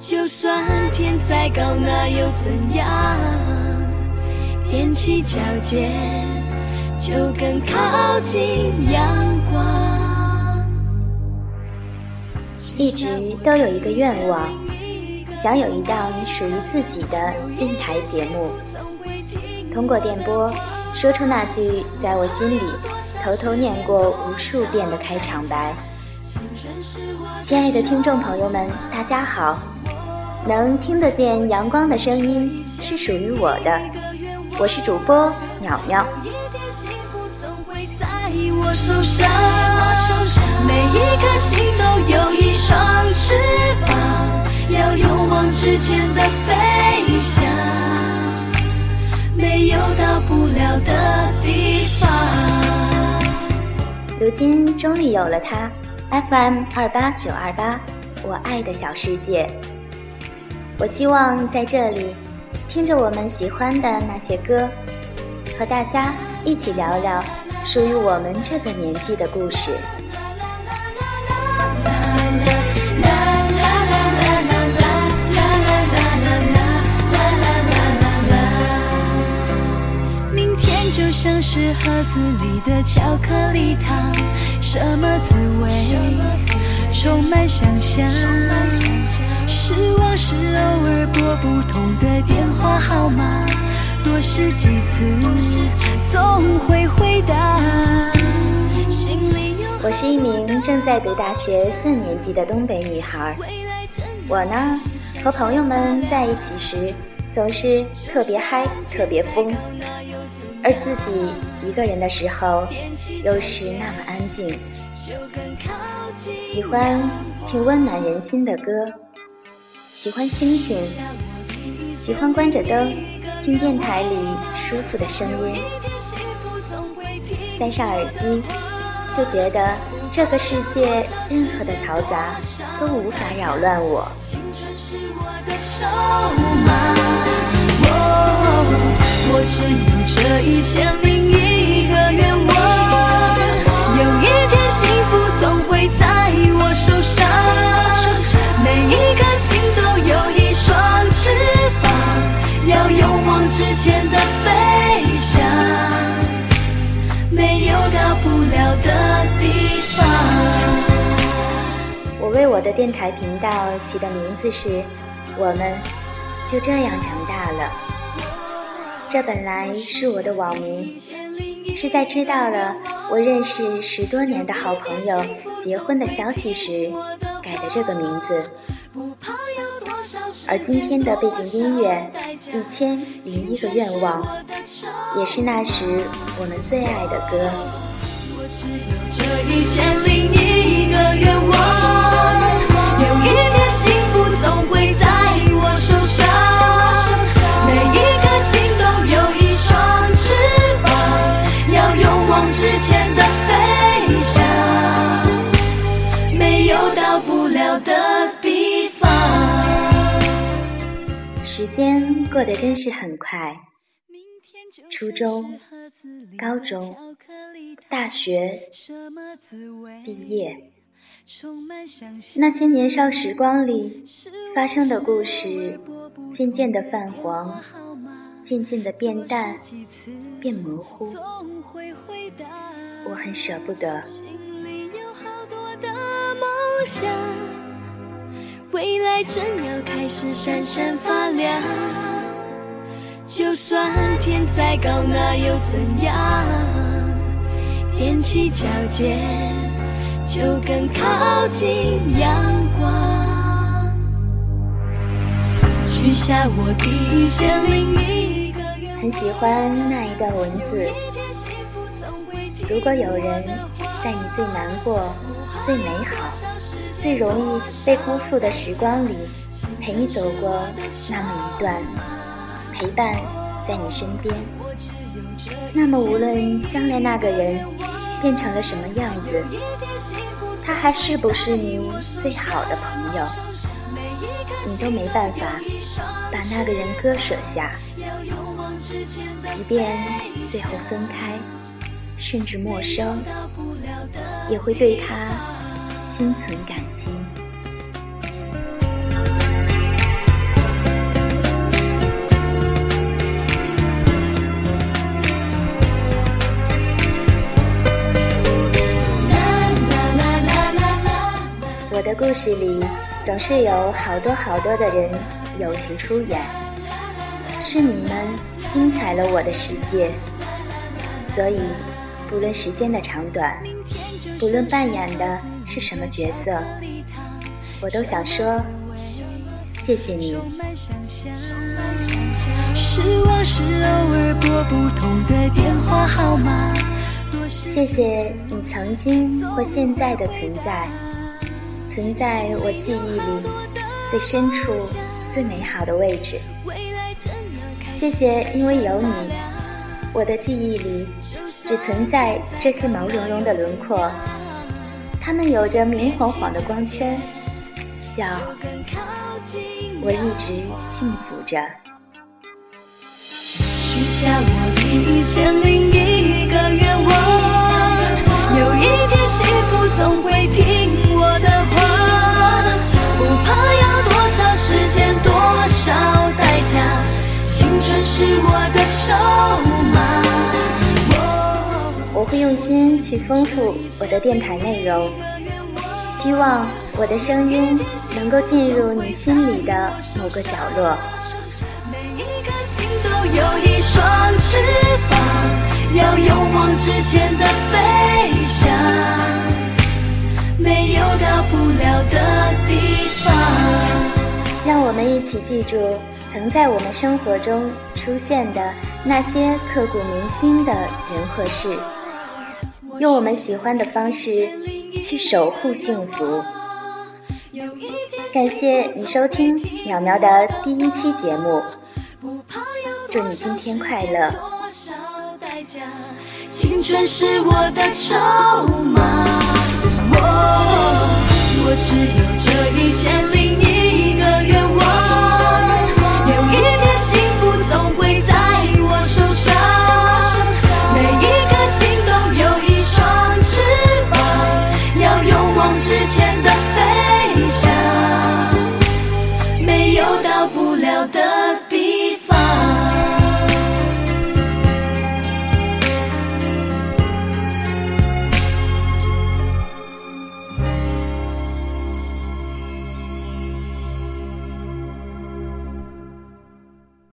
就算天再高，那又怎样？踮起脚尖，就更靠近阳光。一直都有一个愿望，想有一档属于自己的电台节目，通过电波说出那句在我心里偷偷念过无数遍的开场白。亲爱的听众朋友们，大家好。能听得见阳光的声音是属于我的，我是主播淼淼。每一颗心都有一双翅膀，要勇往直前的飞翔，没有到不了的地方。如今终于有了它，FM 二八九二八，我爱的小世界。我希望在这里，听着我们喜欢的那些歌，和大家一起聊聊属于我们这个年纪的故事。啦啦啦啦啦啦啦啦啦明天就像是盒子里的巧克力糖，什么滋味？充满想象。失望是偶尔拨不通的电话号码，多试几次，总会回答。我是一名正在读大学四年级的东北女孩，我呢，和朋友们在一起时总是特别嗨、特别疯，而自己一个人的时候又是那么安静，喜欢听温暖人心的歌。喜欢星星，喜欢关着灯听电台里舒服的声音，塞上耳机，就觉得这个世界任何的嘈杂都无法扰乱我。我只有这一千零一个愿望，有一天幸福总会在我手上，每一颗心都。有一双翅膀，要勇往直前的飞翔，没有到不了的地方。我为我的电台频道起的名字是“我们就这样长大了”，这本来是我的网名，是在知道了我认识十多年的好朋友结婚的消息时改的这个名字。而今天的背景音乐《一千零一个愿望》，也是那时我们最爱的歌。我只有这一千零一个愿望，间过得真是很快，初中、高中、大学毕业，那些年少时光里发生的故事，渐渐的泛黄，渐渐的变淡，变模糊。我很舍不得。未来正要开始闪闪发亮，就算天再高，那又怎样？踮起脚尖，就更靠近阳光。许下我第一千零一个愿望。很喜欢那一段文字。如果有人在你最难过。最美好、最容易被辜负的时光里，陪你走过那么一段，陪伴在你身边。那么，无论将来那个人变成了什么样子，他还是不是你最好的朋友，你都没办法把那个人割舍下。即便最后分开，甚至陌生，也会对他心存感激。我的故事里总是有好多好多的人友情出演，是你们精彩了我的世界。所以，不论时间的长短，不论扮演的是什么角色，我都想说谢谢你。谢谢你曾经或现在的存在。存在我记忆里最深处、最美好的位置。谢谢，因为有你，我的记忆里只存在这些毛茸茸的轮廓，它们有着明晃晃的光圈，叫我一直幸福着。许下我一千零一个愿望，有一天幸福总会听我的话。不怕要多少时间，多少代价，青春是我的筹码会用心去丰富我的电台内容，希望我的声音能够进入你心里的某个角落。每一颗心都有一双翅膀，要勇往直前的飞翔，没有到不了的地方。让我们一起记住。曾在我们生活中出现的那些刻骨铭心的人和事，用我们喜欢的方式去守护幸福。感谢你收听淼淼的第一期节目，祝你今天快乐。青春是我的筹码，我只有这一千零一个愿望。